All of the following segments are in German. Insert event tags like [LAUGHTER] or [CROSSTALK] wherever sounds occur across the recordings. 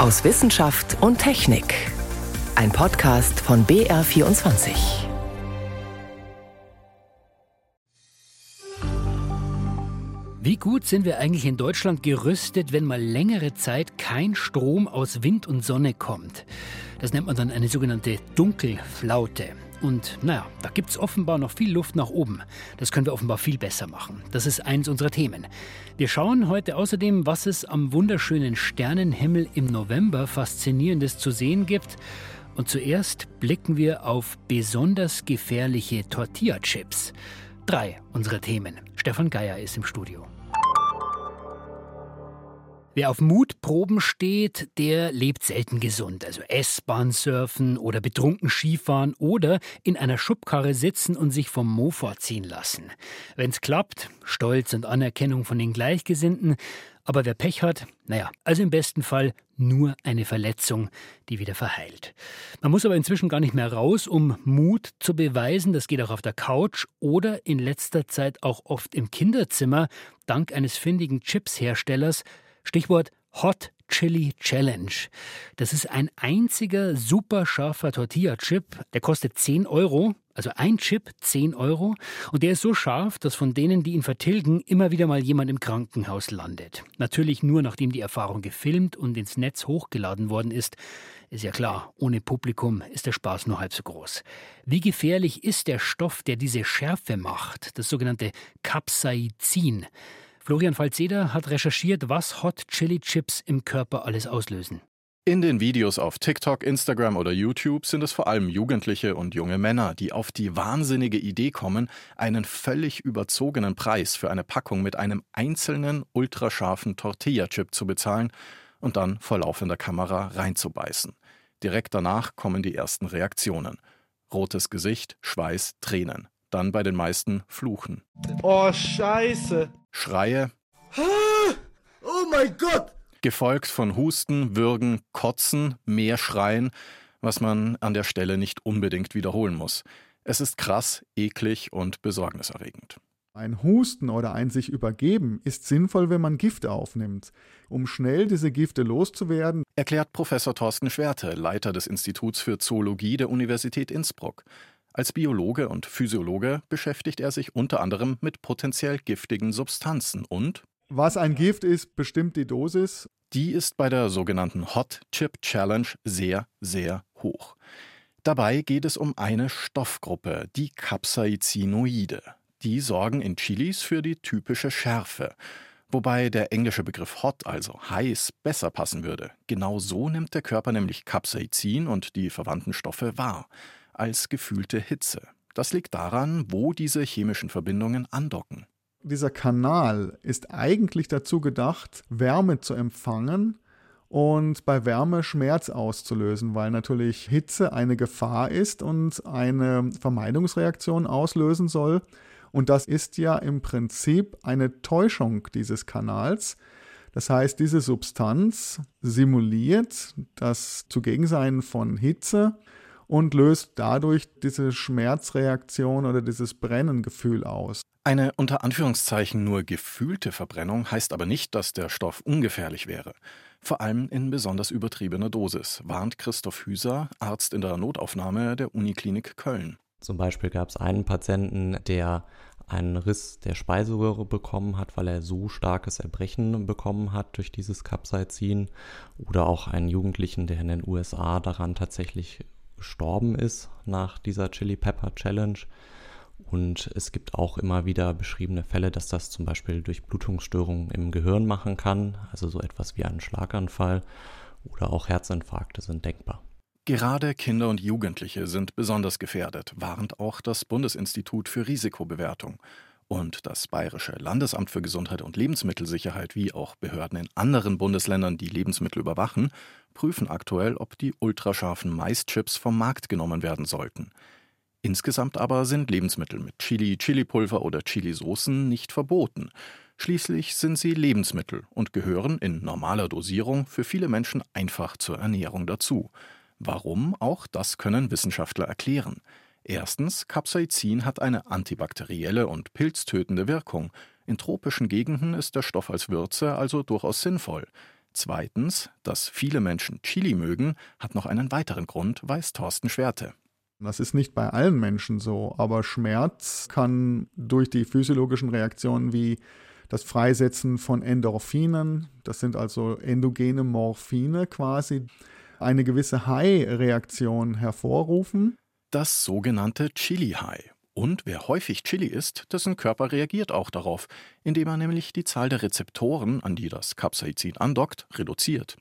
aus Wissenschaft und Technik. Ein Podcast von BR24. Wie gut sind wir eigentlich in Deutschland gerüstet, wenn mal längere Zeit kein Strom aus Wind und Sonne kommt? Das nennt man dann eine sogenannte Dunkelflaute. Und naja, da gibt es offenbar noch viel Luft nach oben. Das können wir offenbar viel besser machen. Das ist eins unserer Themen. Wir schauen heute außerdem, was es am wunderschönen Sternenhimmel im November Faszinierendes zu sehen gibt. Und zuerst blicken wir auf besonders gefährliche Tortilla-Chips. Drei unserer Themen. Stefan Geier ist im Studio. Wer auf Mutproben steht, der lebt selten gesund. Also S-Bahn surfen oder betrunken Skifahren oder in einer Schubkarre sitzen und sich vom Mofa ziehen lassen. Wenn's klappt, Stolz und Anerkennung von den Gleichgesinnten. Aber wer Pech hat, naja, also im besten Fall nur eine Verletzung, die wieder verheilt. Man muss aber inzwischen gar nicht mehr raus, um Mut zu beweisen. Das geht auch auf der Couch oder in letzter Zeit auch oft im Kinderzimmer, dank eines findigen Chips-Herstellers, Stichwort Hot Chili Challenge. Das ist ein einziger super scharfer Tortilla-Chip. Der kostet 10 Euro, also ein Chip 10 Euro. Und der ist so scharf, dass von denen, die ihn vertilgen, immer wieder mal jemand im Krankenhaus landet. Natürlich nur, nachdem die Erfahrung gefilmt und ins Netz hochgeladen worden ist. Ist ja klar, ohne Publikum ist der Spaß nur halb so groß. Wie gefährlich ist der Stoff, der diese Schärfe macht, das sogenannte Capsaicin? Florian Falzeder hat recherchiert, was Hot Chili Chips im Körper alles auslösen. In den Videos auf TikTok, Instagram oder YouTube sind es vor allem Jugendliche und junge Männer, die auf die wahnsinnige Idee kommen, einen völlig überzogenen Preis für eine Packung mit einem einzelnen ultrascharfen Tortilla-Chip zu bezahlen und dann vor laufender Kamera reinzubeißen. Direkt danach kommen die ersten Reaktionen. Rotes Gesicht, Schweiß, Tränen. Dann bei den meisten Fluchen. Oh, scheiße. Schreie. Oh mein Gott. Gefolgt von Husten, Würgen, Kotzen, mehr Schreien, was man an der Stelle nicht unbedingt wiederholen muss. Es ist krass, eklig und besorgniserregend. Ein Husten oder ein sich übergeben ist sinnvoll, wenn man Gifte aufnimmt. Um schnell diese Gifte loszuwerden, erklärt Professor Thorsten Schwerte, Leiter des Instituts für Zoologie der Universität Innsbruck. Als Biologe und Physiologe beschäftigt er sich unter anderem mit potenziell giftigen Substanzen und was ein Gift ist, bestimmt die Dosis. Die ist bei der sogenannten Hot Chip Challenge sehr, sehr hoch. Dabei geht es um eine Stoffgruppe, die Capsaicinoide. Die sorgen in Chilis für die typische Schärfe. Wobei der englische Begriff hot, also heiß, besser passen würde. Genau so nimmt der Körper nämlich Capsaicin und die verwandten Stoffe wahr als gefühlte Hitze. Das liegt daran, wo diese chemischen Verbindungen andocken. Dieser Kanal ist eigentlich dazu gedacht, Wärme zu empfangen und bei Wärme Schmerz auszulösen, weil natürlich Hitze eine Gefahr ist und eine Vermeidungsreaktion auslösen soll. Und das ist ja im Prinzip eine Täuschung dieses Kanals. Das heißt, diese Substanz simuliert das Zugegensein von Hitze und löst dadurch diese Schmerzreaktion oder dieses Brennengefühl aus. Eine unter Anführungszeichen nur gefühlte Verbrennung heißt aber nicht, dass der Stoff ungefährlich wäre. Vor allem in besonders übertriebener Dosis, warnt Christoph Hüser, Arzt in der Notaufnahme der Uniklinik Köln. Zum Beispiel gab es einen Patienten, der einen Riss der Speiseröhre bekommen hat, weil er so starkes Erbrechen bekommen hat durch dieses Capsaicin. Oder auch einen Jugendlichen, der in den USA daran tatsächlich gestorben ist nach dieser Chili Pepper Challenge. Und es gibt auch immer wieder beschriebene Fälle, dass das zum Beispiel durch Blutungsstörungen im Gehirn machen kann, also so etwas wie einen Schlaganfall oder auch Herzinfarkte sind denkbar. Gerade Kinder und Jugendliche sind besonders gefährdet, warnt auch das Bundesinstitut für Risikobewertung. Und das Bayerische Landesamt für Gesundheit und Lebensmittelsicherheit wie auch Behörden in anderen Bundesländern, die Lebensmittel überwachen, prüfen aktuell, ob die ultrascharfen Maischips vom Markt genommen werden sollten. Insgesamt aber sind Lebensmittel mit Chili, Chilipulver oder Chilisoßen nicht verboten. Schließlich sind sie Lebensmittel und gehören in normaler Dosierung für viele Menschen einfach zur Ernährung dazu. Warum? Auch das können Wissenschaftler erklären. Erstens, Capsaicin hat eine antibakterielle und pilztötende Wirkung. In tropischen Gegenden ist der Stoff als Würze also durchaus sinnvoll. Zweitens, dass viele Menschen Chili mögen, hat noch einen weiteren Grund, weiß Thorsten Schwerte. Das ist nicht bei allen Menschen so, aber Schmerz kann durch die physiologischen Reaktionen wie das Freisetzen von Endorphinen, das sind also endogene Morphine quasi, eine gewisse High-Reaktion hervorrufen. Das sogenannte Chili-High. Und wer häufig Chili isst, dessen Körper reagiert auch darauf, indem er nämlich die Zahl der Rezeptoren, an die das Capsaicin andockt, reduziert.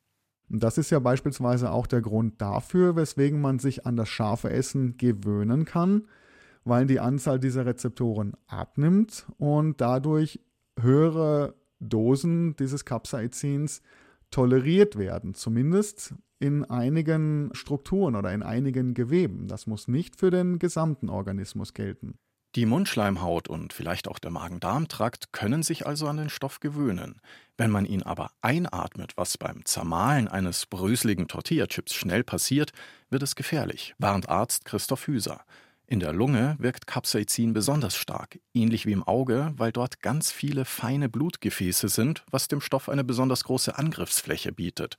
Das ist ja beispielsweise auch der Grund dafür, weswegen man sich an das scharfe Essen gewöhnen kann, weil die Anzahl dieser Rezeptoren abnimmt und dadurch höhere Dosen dieses Capsaicins toleriert werden, zumindest in einigen Strukturen oder in einigen Geweben. Das muss nicht für den gesamten Organismus gelten. Die Mundschleimhaut und vielleicht auch der Magen-Darm-Trakt können sich also an den Stoff gewöhnen. Wenn man ihn aber einatmet, was beim Zermahlen eines bröseligen Tortillachips schnell passiert, wird es gefährlich, warnt Arzt Christoph Hüser. In der Lunge wirkt Capsaicin besonders stark, ähnlich wie im Auge, weil dort ganz viele feine Blutgefäße sind, was dem Stoff eine besonders große Angriffsfläche bietet.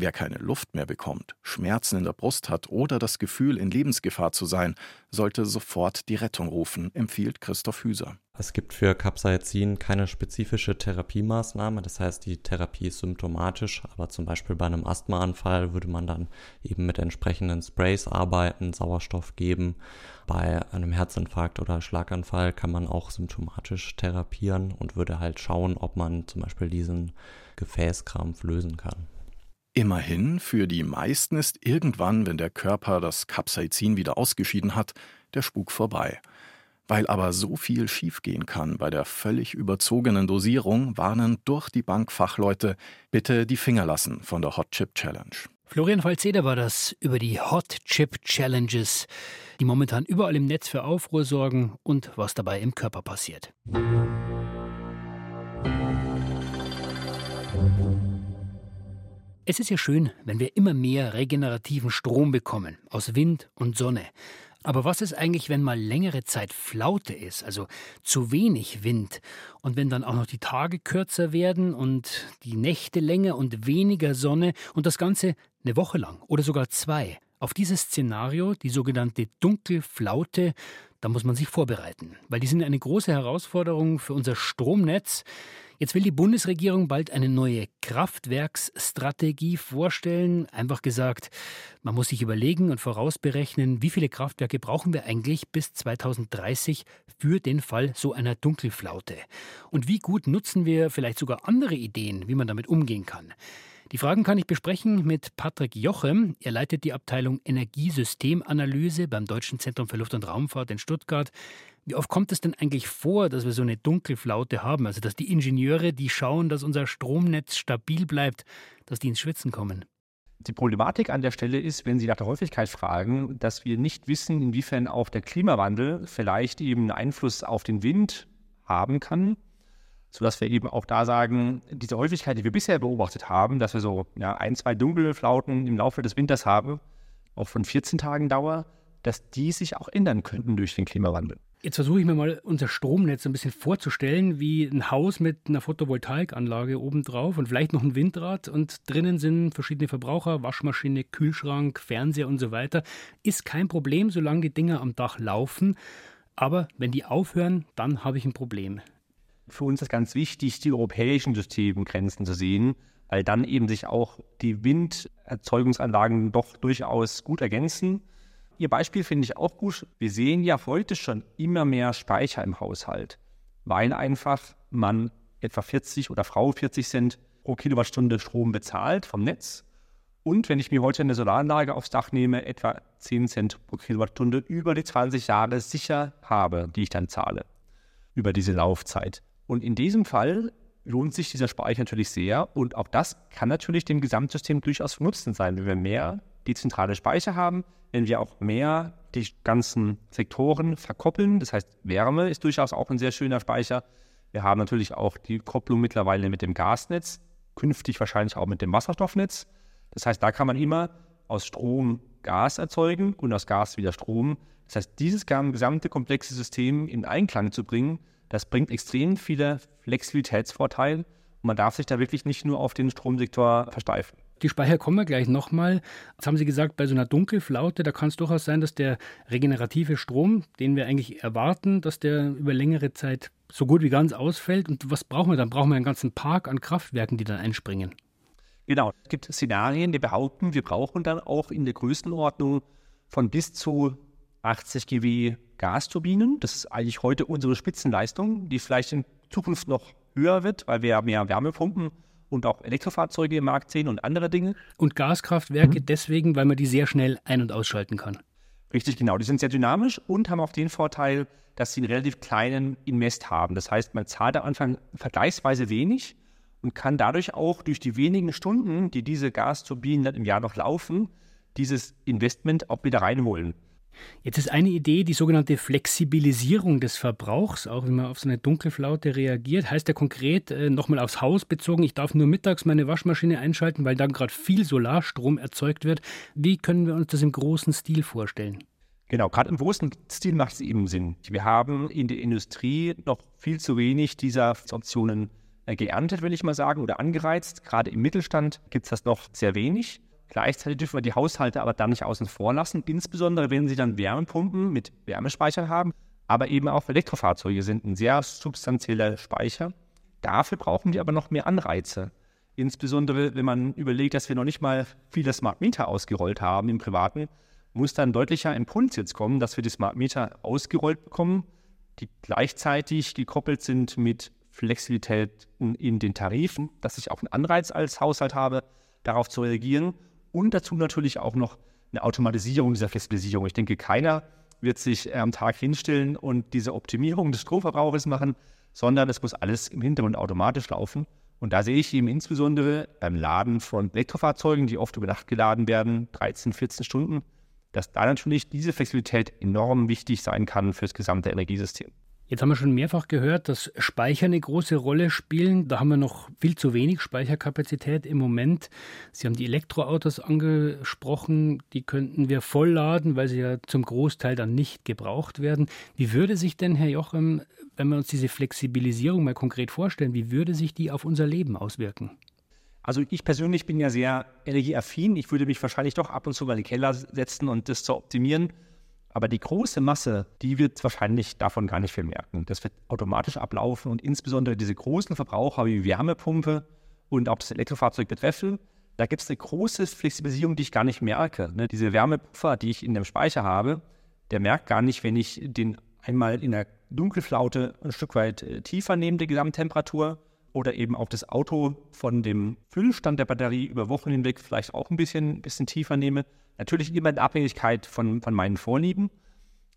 Wer keine Luft mehr bekommt, Schmerzen in der Brust hat oder das Gefühl, in Lebensgefahr zu sein, sollte sofort die Rettung rufen, empfiehlt Christoph Hüser. Es gibt für Capsaicin keine spezifische Therapiemaßnahme, das heißt, die Therapie ist symptomatisch, aber zum Beispiel bei einem Asthmaanfall würde man dann eben mit entsprechenden Sprays arbeiten, Sauerstoff geben. Bei einem Herzinfarkt oder Schlaganfall kann man auch symptomatisch therapieren und würde halt schauen, ob man zum Beispiel diesen Gefäßkrampf lösen kann. Immerhin, für die meisten ist irgendwann, wenn der Körper das Capsaicin wieder ausgeschieden hat, der Spuk vorbei. Weil aber so viel schiefgehen kann bei der völlig überzogenen Dosierung, warnen durch die Bank Fachleute, bitte die Finger lassen von der Hot Chip Challenge. Florian Falzeder war das über die Hot Chip Challenges, die momentan überall im Netz für Aufruhr sorgen und was dabei im Körper passiert. Es ist ja schön, wenn wir immer mehr regenerativen Strom bekommen aus Wind und Sonne. Aber was ist eigentlich, wenn mal längere Zeit Flaute ist, also zu wenig Wind? Und wenn dann auch noch die Tage kürzer werden und die Nächte länger und weniger Sonne und das Ganze eine Woche lang oder sogar zwei? Auf dieses Szenario, die sogenannte Dunkelflaute, da muss man sich vorbereiten, weil die sind eine große Herausforderung für unser Stromnetz. Jetzt will die Bundesregierung bald eine neue Kraftwerksstrategie vorstellen. Einfach gesagt, man muss sich überlegen und vorausberechnen, wie viele Kraftwerke brauchen wir eigentlich bis 2030 für den Fall so einer Dunkelflaute. Und wie gut nutzen wir vielleicht sogar andere Ideen, wie man damit umgehen kann. Die Fragen kann ich besprechen mit Patrick Jochem. Er leitet die Abteilung Energiesystemanalyse beim Deutschen Zentrum für Luft- und Raumfahrt in Stuttgart. Wie oft kommt es denn eigentlich vor, dass wir so eine Dunkelflaute haben? Also, dass die Ingenieure, die schauen, dass unser Stromnetz stabil bleibt, dass die ins Schwitzen kommen? Die Problematik an der Stelle ist, wenn Sie nach der Häufigkeit fragen, dass wir nicht wissen, inwiefern auch der Klimawandel vielleicht eben einen Einfluss auf den Wind haben kann sodass wir eben auch da sagen, diese Häufigkeit, die wir bisher beobachtet haben, dass wir so ja, ein, zwei dunkle Flauten im Laufe des Winters haben, auch von 14 Tagen Dauer, dass die sich auch ändern könnten durch den Klimawandel. Jetzt versuche ich mir mal unser Stromnetz ein bisschen vorzustellen, wie ein Haus mit einer Photovoltaikanlage obendrauf und vielleicht noch ein Windrad und drinnen sind verschiedene Verbraucher, Waschmaschine, Kühlschrank, Fernseher und so weiter. Ist kein Problem, solange die Dinger am Dach laufen. Aber wenn die aufhören, dann habe ich ein Problem für uns ist ganz wichtig, die europäischen Systemgrenzen zu sehen, weil dann eben sich auch die Winderzeugungsanlagen doch durchaus gut ergänzen. Ihr Beispiel finde ich auch gut. Wir sehen ja heute schon immer mehr Speicher im Haushalt, weil einfach man etwa 40 oder Frau 40 Cent pro Kilowattstunde Strom bezahlt vom Netz. Und wenn ich mir heute eine Solaranlage aufs Dach nehme, etwa 10 Cent pro Kilowattstunde über die 20 Jahre sicher habe, die ich dann zahle über diese Laufzeit. Und in diesem Fall lohnt sich dieser Speicher natürlich sehr. Und auch das kann natürlich dem Gesamtsystem durchaus von Nutzen sein, wenn wir mehr dezentrale Speicher haben, wenn wir auch mehr die ganzen Sektoren verkoppeln. Das heißt, Wärme ist durchaus auch ein sehr schöner Speicher. Wir haben natürlich auch die Kopplung mittlerweile mit dem Gasnetz, künftig wahrscheinlich auch mit dem Wasserstoffnetz. Das heißt, da kann man immer aus Strom Gas erzeugen und aus Gas wieder Strom. Das heißt, dieses gesamte komplexe System in Einklang zu bringen, das bringt extrem viele Flexibilitätsvorteile man darf sich da wirklich nicht nur auf den Stromsektor versteifen. Die Speicher kommen wir gleich nochmal. Jetzt haben Sie gesagt, bei so einer Dunkelflaute, da kann es durchaus sein, dass der regenerative Strom, den wir eigentlich erwarten, dass der über längere Zeit so gut wie ganz ausfällt. Und was brauchen wir dann? Brauchen wir einen ganzen Park an Kraftwerken, die dann einspringen? Genau. Es gibt Szenarien, die behaupten, wir brauchen dann auch in der Größenordnung von bis zu 80 GW Gasturbinen. Das ist eigentlich heute unsere Spitzenleistung, die vielleicht in Zukunft noch höher wird, weil wir mehr Wärmepumpen und auch Elektrofahrzeuge im Markt sehen und andere Dinge. Und Gaskraftwerke mhm. deswegen, weil man die sehr schnell ein- und ausschalten kann. Richtig, genau. Die sind sehr dynamisch und haben auch den Vorteil, dass sie einen relativ kleinen Invest haben. Das heißt, man zahlt am Anfang vergleichsweise wenig und kann dadurch auch durch die wenigen Stunden, die diese Gasturbinen dann im Jahr noch laufen, dieses Investment auch wieder reinholen. Jetzt ist eine Idee die sogenannte Flexibilisierung des Verbrauchs, auch wenn man auf so eine Dunkelflaute reagiert. Heißt ja konkret, äh, nochmal aufs Haus bezogen, ich darf nur mittags meine Waschmaschine einschalten, weil dann gerade viel Solarstrom erzeugt wird. Wie können wir uns das im großen Stil vorstellen? Genau, gerade im großen Stil macht es eben Sinn. Wir haben in der Industrie noch viel zu wenig dieser Optionen äh, geerntet, will ich mal sagen, oder angereizt. Gerade im Mittelstand gibt es das noch sehr wenig. Gleichzeitig dürfen wir die Haushalte aber dann nicht außen vor lassen, insbesondere wenn sie dann Wärmepumpen mit Wärmespeichern haben, aber eben auch Elektrofahrzeuge sind ein sehr substanzieller Speicher. Dafür brauchen wir aber noch mehr Anreize. Insbesondere wenn man überlegt, dass wir noch nicht mal viele Smart Meter ausgerollt haben im Privaten, muss dann deutlicher Impuls jetzt kommen, dass wir die Smart Meter ausgerollt bekommen, die gleichzeitig gekoppelt sind mit Flexibilität in den Tarifen, dass ich auch einen Anreiz als Haushalt habe, darauf zu reagieren und dazu natürlich auch noch eine Automatisierung dieser Flexibilisierung. Ich denke, keiner wird sich am Tag hinstellen und diese Optimierung des Stromverbrauchs machen, sondern es muss alles im Hintergrund automatisch laufen. Und da sehe ich eben insbesondere beim Laden von Elektrofahrzeugen, die oft über Nacht geladen werden, 13, 14 Stunden, dass da natürlich diese Flexibilität enorm wichtig sein kann für das gesamte Energiesystem. Jetzt haben wir schon mehrfach gehört, dass Speicher eine große Rolle spielen. Da haben wir noch viel zu wenig Speicherkapazität im Moment. Sie haben die Elektroautos angesprochen. Die könnten wir vollladen, weil sie ja zum Großteil dann nicht gebraucht werden. Wie würde sich denn, Herr Jochem, wenn wir uns diese Flexibilisierung mal konkret vorstellen, wie würde sich die auf unser Leben auswirken? Also ich persönlich bin ja sehr energieaffin. Ich würde mich wahrscheinlich doch ab und zu mal in den Keller setzen und das zu optimieren. Aber die große Masse, die wird wahrscheinlich davon gar nicht viel merken. Das wird automatisch ablaufen und insbesondere diese großen Verbraucher wie Wärmepumpe und auch das Elektrofahrzeug betreffen, da gibt es eine große Flexibilisierung, die ich gar nicht merke. Ne? Diese Wärmepuffer, die ich in dem Speicher habe, der merkt gar nicht, wenn ich den einmal in der Dunkelflaute ein Stück weit äh, tiefer nehme, die Gesamttemperatur, oder eben auch das Auto von dem Füllstand der Batterie über Wochen hinweg vielleicht auch ein bisschen, bisschen tiefer nehme. Natürlich immer in Abhängigkeit von, von meinen Vorlieben.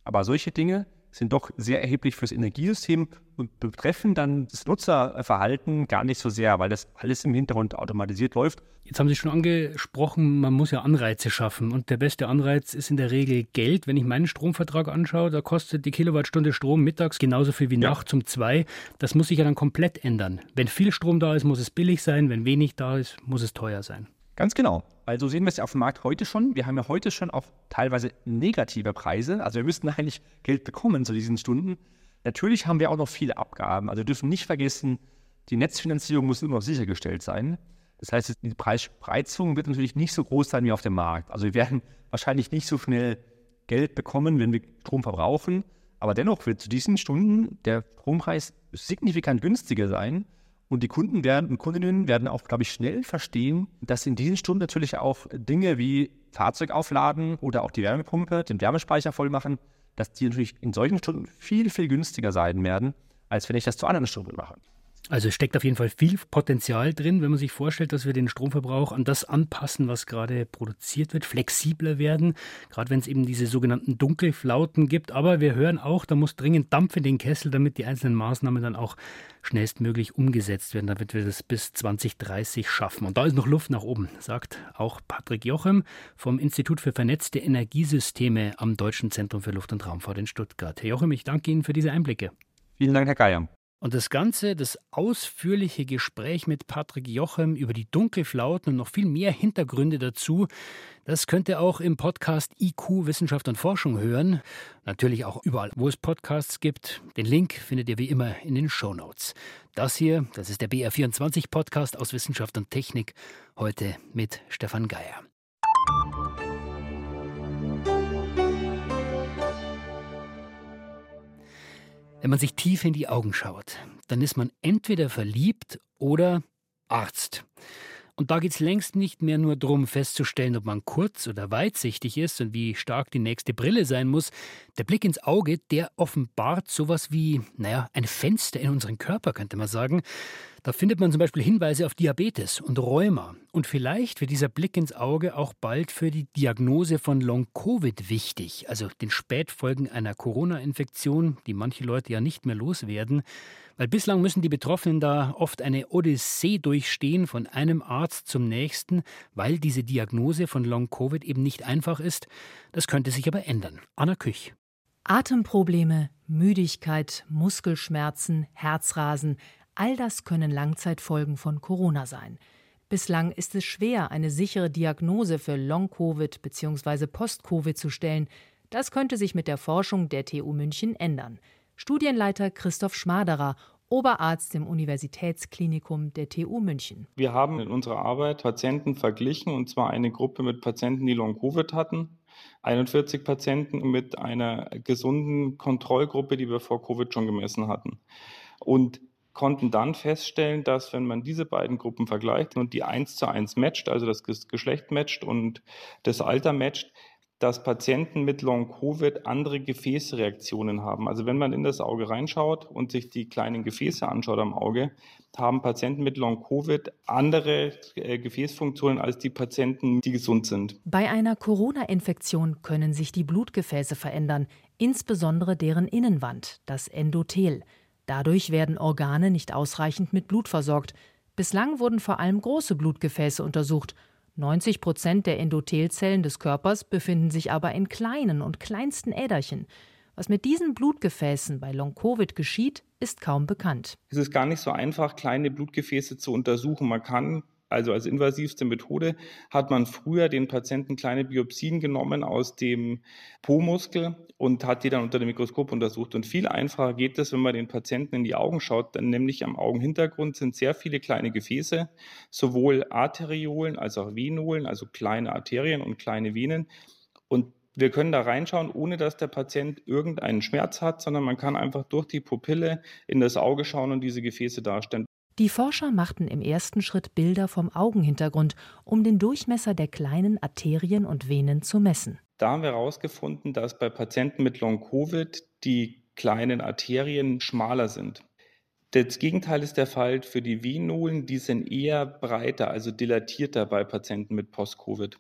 Aber solche Dinge sind doch sehr erheblich fürs Energiesystem und betreffen dann das Nutzerverhalten gar nicht so sehr, weil das alles im Hintergrund automatisiert läuft. Jetzt haben Sie schon angesprochen, man muss ja Anreize schaffen und der beste Anreiz ist in der Regel Geld. Wenn ich meinen Stromvertrag anschaue, da kostet die Kilowattstunde Strom mittags genauso viel wie ja. nachts um zwei. Das muss sich ja dann komplett ändern. Wenn viel Strom da ist, muss es billig sein, wenn wenig da ist, muss es teuer sein. Ganz genau. Also sehen wir es ja auf dem Markt heute schon. Wir haben ja heute schon auch teilweise negative Preise. Also wir müssten [LAUGHS] eigentlich Geld bekommen zu diesen Stunden. Natürlich haben wir auch noch viele Abgaben. Also wir dürfen nicht vergessen, die Netzfinanzierung muss immer noch sichergestellt sein. Das heißt, die Preisspreizung wird natürlich nicht so groß sein wie auf dem Markt. Also wir werden wahrscheinlich nicht so schnell Geld bekommen, wenn wir Strom verbrauchen. Aber dennoch wird zu diesen Stunden der Strompreis signifikant günstiger sein. Und die Kunden werden und Kundinnen werden auch, glaube ich, schnell verstehen, dass in diesen Stunden natürlich auch Dinge wie Fahrzeug aufladen oder auch die Wärmepumpe, den Wärmespeicher voll machen, dass die natürlich in solchen Stunden viel, viel günstiger sein werden, als wenn ich das zu anderen Stunden mache. Also es steckt auf jeden Fall viel Potenzial drin, wenn man sich vorstellt, dass wir den Stromverbrauch an das anpassen, was gerade produziert wird, flexibler werden, gerade wenn es eben diese sogenannten Dunkelflauten gibt. Aber wir hören auch, da muss dringend Dampf in den Kessel, damit die einzelnen Maßnahmen dann auch schnellstmöglich umgesetzt werden, damit wir das bis 2030 schaffen. Und da ist noch Luft nach oben, sagt auch Patrick Jochem vom Institut für vernetzte Energiesysteme am Deutschen Zentrum für Luft- und Raumfahrt in Stuttgart. Herr Jochem, ich danke Ihnen für diese Einblicke. Vielen Dank, Herr Geier. Und das Ganze, das ausführliche Gespräch mit Patrick Jochem über die Dunkelflauten und noch viel mehr Hintergründe dazu, das könnt ihr auch im Podcast IQ Wissenschaft und Forschung hören. Natürlich auch überall, wo es Podcasts gibt. Den Link findet ihr wie immer in den Show Notes. Das hier, das ist der BR24 Podcast aus Wissenschaft und Technik. Heute mit Stefan Geier. Wenn man sich tief in die Augen schaut, dann ist man entweder verliebt oder Arzt. Und da geht es längst nicht mehr nur darum, festzustellen, ob man kurz- oder weitsichtig ist und wie stark die nächste Brille sein muss. Der Blick ins Auge, der offenbart sowas wie, naja, ein Fenster in unseren Körper, könnte man sagen. Da findet man zum Beispiel Hinweise auf Diabetes und Rheuma. Und vielleicht wird dieser Blick ins Auge auch bald für die Diagnose von Long-Covid wichtig, also den Spätfolgen einer Corona-Infektion, die manche Leute ja nicht mehr loswerden. Weil bislang müssen die Betroffenen da oft eine Odyssee durchstehen von einem Arzt zum nächsten, weil diese Diagnose von Long-Covid eben nicht einfach ist. Das könnte sich aber ändern. Anna Küch. Atemprobleme, Müdigkeit, Muskelschmerzen, Herzrasen, All das können Langzeitfolgen von Corona sein. Bislang ist es schwer, eine sichere Diagnose für Long-Covid bzw. Post-Covid zu stellen. Das könnte sich mit der Forschung der TU München ändern. Studienleiter Christoph Schmaderer, Oberarzt im Universitätsklinikum der TU München. Wir haben in unserer Arbeit Patienten verglichen, und zwar eine Gruppe mit Patienten, die Long-Covid hatten, 41 Patienten mit einer gesunden Kontrollgruppe, die wir vor Covid schon gemessen hatten. Und konnten dann feststellen, dass wenn man diese beiden Gruppen vergleicht und die eins zu eins matcht, also das Geschlecht matcht und das Alter matcht, dass Patienten mit Long-Covid andere Gefäßreaktionen haben. Also wenn man in das Auge reinschaut und sich die kleinen Gefäße anschaut am Auge, haben Patienten mit Long-Covid andere äh, Gefäßfunktionen als die Patienten, die gesund sind. Bei einer Corona-Infektion können sich die Blutgefäße verändern, insbesondere deren Innenwand, das Endothel. Dadurch werden Organe nicht ausreichend mit Blut versorgt. Bislang wurden vor allem große Blutgefäße untersucht. 90 Prozent der Endothelzellen des Körpers befinden sich aber in kleinen und kleinsten Äderchen. Was mit diesen Blutgefäßen bei Long-Covid geschieht, ist kaum bekannt. Es ist gar nicht so einfach, kleine Blutgefäße zu untersuchen. Man kann also als invasivste Methode, hat man früher den Patienten kleine Biopsien genommen aus dem Po-Muskel und hat die dann unter dem Mikroskop untersucht. Und viel einfacher geht es, wenn man den Patienten in die Augen schaut, dann nämlich am Augenhintergrund sind sehr viele kleine Gefäße, sowohl Arteriolen als auch Venolen, also kleine Arterien und kleine Venen. Und wir können da reinschauen, ohne dass der Patient irgendeinen Schmerz hat, sondern man kann einfach durch die Pupille in das Auge schauen und diese Gefäße darstellen. Die Forscher machten im ersten Schritt Bilder vom Augenhintergrund, um den Durchmesser der kleinen Arterien und Venen zu messen. Da haben wir herausgefunden, dass bei Patienten mit Long-Covid die kleinen Arterien schmaler sind. Das Gegenteil ist der Fall für die Venolen, die sind eher breiter, also dilatierter bei Patienten mit Post-Covid.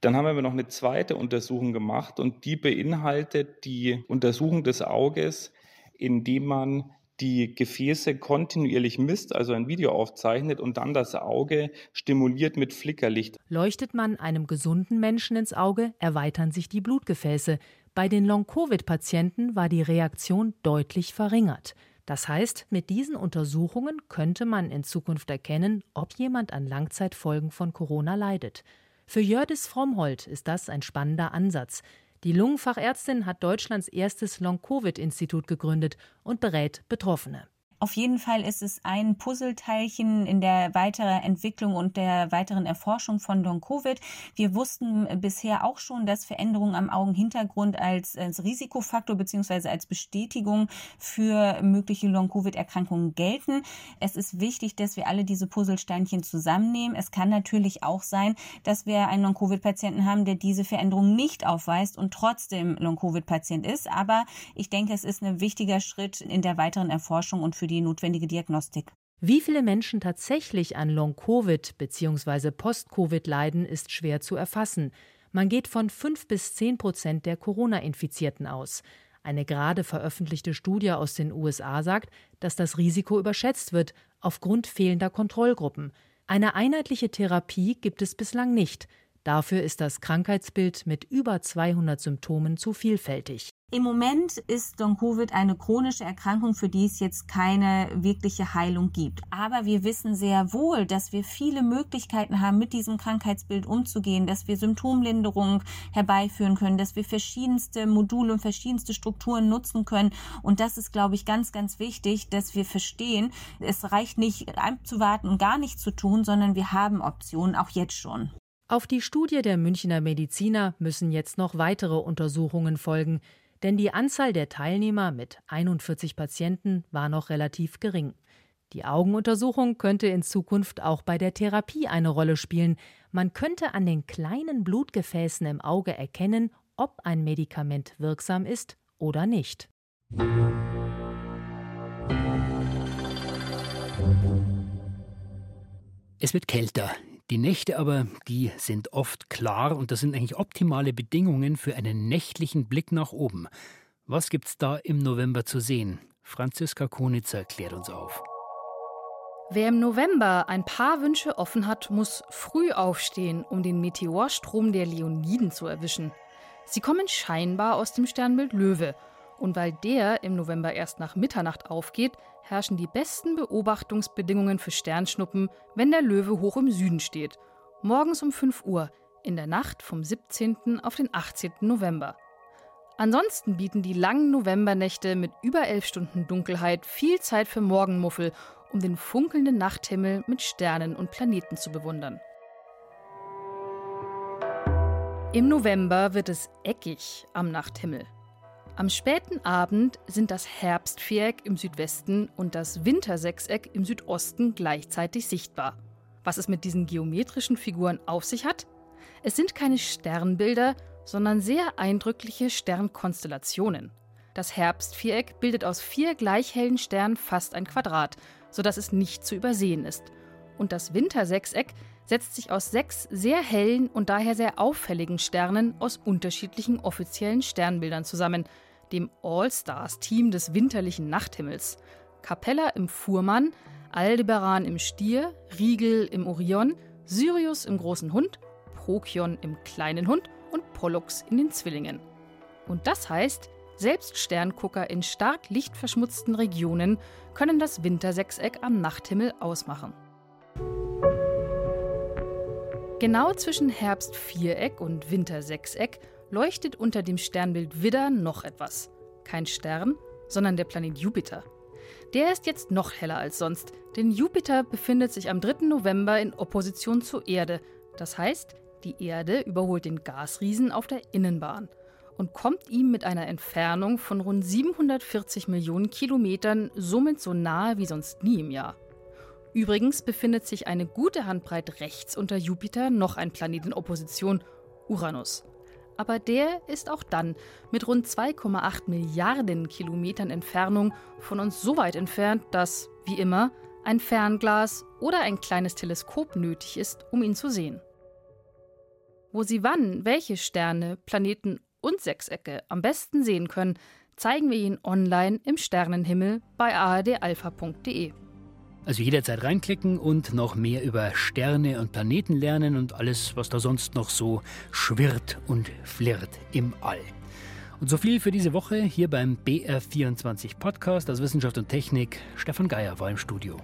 Dann haben wir noch eine zweite Untersuchung gemacht und die beinhaltet die Untersuchung des Auges, indem man die Gefäße kontinuierlich misst, also ein Video aufzeichnet und dann das Auge stimuliert mit Flickerlicht. Leuchtet man einem gesunden Menschen ins Auge, erweitern sich die Blutgefäße. Bei den Long-Covid-Patienten war die Reaktion deutlich verringert. Das heißt, mit diesen Untersuchungen könnte man in Zukunft erkennen, ob jemand an Langzeitfolgen von Corona leidet. Für Jördis Frommhold ist das ein spannender Ansatz. Die Lungenfachärztin hat Deutschlands erstes Long-Covid-Institut gegründet und berät Betroffene. Auf jeden Fall ist es ein Puzzleteilchen in der weiteren Entwicklung und der weiteren Erforschung von Long-Covid. Wir wussten bisher auch schon, dass Veränderungen am Augenhintergrund als, als Risikofaktor bzw. als Bestätigung für mögliche Long-Covid-Erkrankungen gelten. Es ist wichtig, dass wir alle diese Puzzlesteinchen zusammennehmen. Es kann natürlich auch sein, dass wir einen Long-Covid-Patienten haben, der diese Veränderung nicht aufweist und trotzdem Long-Covid-Patient ist. Aber ich denke, es ist ein wichtiger Schritt in der weiteren Erforschung und für die notwendige Diagnostik. Wie viele Menschen tatsächlich an Long-Covid bzw. Post-Covid leiden, ist schwer zu erfassen. Man geht von 5 bis 10 Prozent der Corona-Infizierten aus. Eine gerade veröffentlichte Studie aus den USA sagt, dass das Risiko überschätzt wird aufgrund fehlender Kontrollgruppen. Eine einheitliche Therapie gibt es bislang nicht. Dafür ist das Krankheitsbild mit über 200 Symptomen zu vielfältig. Im Moment ist Long-Covid eine chronische Erkrankung, für die es jetzt keine wirkliche Heilung gibt. Aber wir wissen sehr wohl, dass wir viele Möglichkeiten haben, mit diesem Krankheitsbild umzugehen, dass wir Symptomlinderung herbeiführen können, dass wir verschiedenste Module und verschiedenste Strukturen nutzen können. Und das ist, glaube ich, ganz, ganz wichtig, dass wir verstehen, es reicht nicht abzuwarten und gar nichts zu tun, sondern wir haben Optionen, auch jetzt schon. Auf die Studie der Münchner Mediziner müssen jetzt noch weitere Untersuchungen folgen denn die Anzahl der Teilnehmer mit 41 Patienten war noch relativ gering. Die Augenuntersuchung könnte in Zukunft auch bei der Therapie eine Rolle spielen. Man könnte an den kleinen Blutgefäßen im Auge erkennen, ob ein Medikament wirksam ist oder nicht. Es wird kälter. Die Nächte aber, die sind oft klar und das sind eigentlich optimale Bedingungen für einen nächtlichen Blick nach oben. Was gibt's da im November zu sehen? Franziska Konitzer klärt uns auf. Wer im November ein paar Wünsche offen hat, muss früh aufstehen, um den Meteorstrom der Leoniden zu erwischen. Sie kommen scheinbar aus dem Sternbild Löwe und weil der im November erst nach Mitternacht aufgeht, herrschen die besten Beobachtungsbedingungen für Sternschnuppen, wenn der Löwe hoch im Süden steht. Morgens um 5 Uhr, in der Nacht vom 17. auf den 18. November. Ansonsten bieten die langen Novembernächte mit über elf Stunden Dunkelheit viel Zeit für Morgenmuffel, um den funkelnden Nachthimmel mit Sternen und Planeten zu bewundern. Im November wird es eckig am Nachthimmel. Am späten Abend sind das Herbstviereck im Südwesten und das Wintersechseck im Südosten gleichzeitig sichtbar. Was es mit diesen geometrischen Figuren auf sich hat? Es sind keine Sternbilder, sondern sehr eindrückliche Sternkonstellationen. Das Herbstviereck bildet aus vier gleich hellen Sternen fast ein Quadrat, sodass es nicht zu übersehen ist. Und das Wintersechseck setzt sich aus sechs sehr hellen und daher sehr auffälligen Sternen aus unterschiedlichen offiziellen Sternbildern zusammen, dem All-Stars-Team des winterlichen Nachthimmels. Capella im Fuhrmann, Aldebaran im Stier, Riegel im Orion, Sirius im großen Hund, Procyon im kleinen Hund und Pollux in den Zwillingen. Und das heißt, selbst Sterngucker in stark lichtverschmutzten Regionen können das Wintersechseck am Nachthimmel ausmachen. Genau zwischen Herbstviereck und Wintersechseck leuchtet unter dem Sternbild Widder noch etwas. Kein Stern, sondern der Planet Jupiter. Der ist jetzt noch heller als sonst, denn Jupiter befindet sich am 3. November in Opposition zur Erde. Das heißt, die Erde überholt den Gasriesen auf der Innenbahn und kommt ihm mit einer Entfernung von rund 740 Millionen Kilometern somit so nahe wie sonst nie im Jahr. Übrigens befindet sich eine gute Handbreit rechts unter Jupiter noch ein Planet in Opposition, Uranus. Aber der ist auch dann mit rund 2,8 Milliarden Kilometern Entfernung von uns so weit entfernt, dass, wie immer, ein Fernglas oder ein kleines Teleskop nötig ist, um ihn zu sehen. Wo Sie wann welche Sterne, Planeten und Sechsecke am besten sehen können, zeigen wir Ihnen online im Sternenhimmel bei ardalpha.de. Also jederzeit reinklicken und noch mehr über Sterne und Planeten lernen und alles, was da sonst noch so schwirrt und flirrt im All. Und so viel für diese Woche hier beim BR24 Podcast aus Wissenschaft und Technik. Stefan Geier war im Studio.